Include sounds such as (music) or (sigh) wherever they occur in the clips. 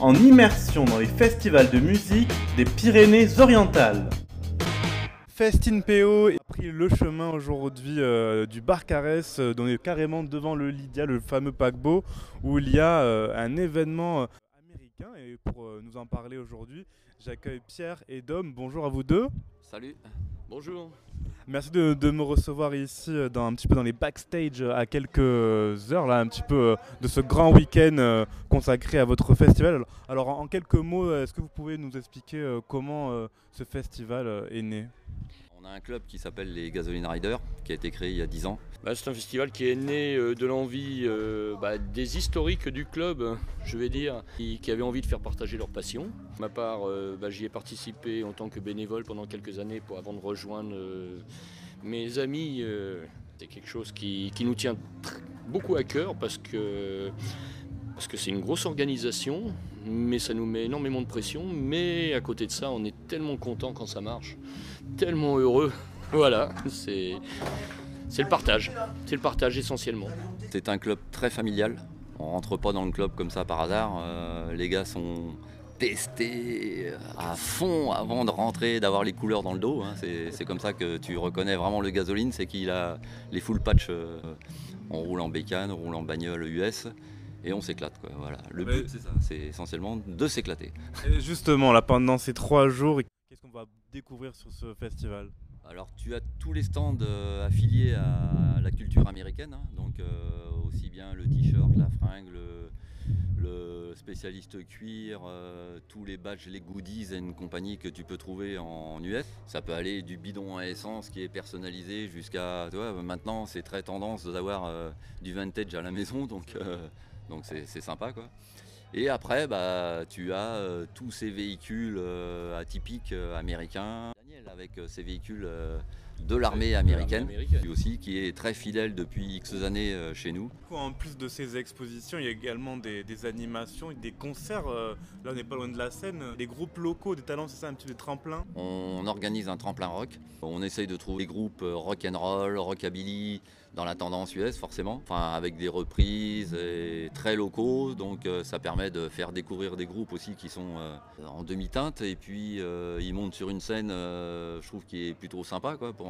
en immersion dans les festivals de musique des Pyrénées-Orientales. Festin PO a pris le chemin aujourd'hui euh, du bar Carès, euh, dont on est carrément devant le Lydia, le fameux paquebot, où il y a euh, un événement américain. Et pour nous en parler aujourd'hui, j'accueille Pierre et Dom. Bonjour à vous deux. Salut, bonjour. Merci de, me recevoir ici, dans, un petit peu dans les backstage, à quelques heures, là, un petit peu de ce grand week-end consacré à votre festival. Alors, en quelques mots, est-ce que vous pouvez nous expliquer comment ce festival est né? On a un club qui s'appelle les Gasoline Riders, qui a été créé il y a 10 ans. Bah, c'est un festival qui est né euh, de l'envie euh, bah, des historiques du club, je vais dire, qui, avaient envie de faire partager leur passion. De ma part, euh, bah, j'y ai participé en tant que bénévole pendant quelques années pour, avant de rejoindre mes amis. c'est quelque chose qui, qui nous tient beaucoup à cœur parce que parce que c'est une grosse organisation, mais ça nous met énormément de pression. Mais à côté de ça, on est tellement content quand ça marche, tellement heureux. (laughs) Voilà, c'est le partage. C'est le partage essentiellement. C'est un club très familial. On rentre pas dans le club comme ça par hasard. Euh, les gars sont testés à fond avant de rentrer, d'avoir les couleurs dans le dos. Hein. C'est comme ça que tu reconnais vraiment le gasoline, c'est qu'il a les full patch. Euh, on roule en bécane, on roule en bagnole US et on s'éclate. Voilà. Le but, c'est ça, c'est essentiellement de s'éclater. (laughs) Justement, là, pendant ces trois jours, qu'est-ce qu'on va découvrir sur ce festival? Alors tu as tous les stands euh, affiliés à la culture américaine, hein. donc euh, aussi bien le t-shirt, la fringue, le, spécialiste cuir, euh, tous les badges, les goodies et une compagnie que tu peux trouver en US. Ça peut aller du bidon à essence qui est personnalisé jusqu'à... Maintenant c'est très tendance d'avoir du vintage à la maison, donc donc c'est sympa quoi. Et après, bah, tu as euh, tous ces véhicules euh, atypiques euh, américains. Avec ces véhicules de l'armée américaine, lui aussi, qui est très fidèle depuis X années chez nous. En plus de ces expositions, il y a également des, animations, des concerts. là, on n'est pas loin de la scène. Des groupes locaux, des talents, c'est ça, un petit peu de tremplin On organise un tremplin rock. On essaye de trouver des groupes rock and roll, rockabilly, dans la tendance US forcément, enfin avec des reprises et très locaux, donc euh, ça permet de faire découvrir des groupes aussi qui sont euh, en demi-teinte et puis euh, ils montent sur une scène, je trouve qui est plutôt sympa quoi pour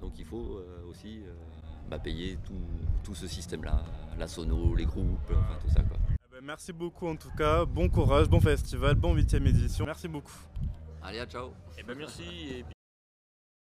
Donc il faut euh, aussi bah, payer tout, ce système-là, la sono, les groupes, enfin tout ça. Quoi. Eh ben, merci beaucoup en tout cas. Bon courage, bon festival, bon 8 édition. Merci beaucoup. Allez, à ciao. Et eh ben merci.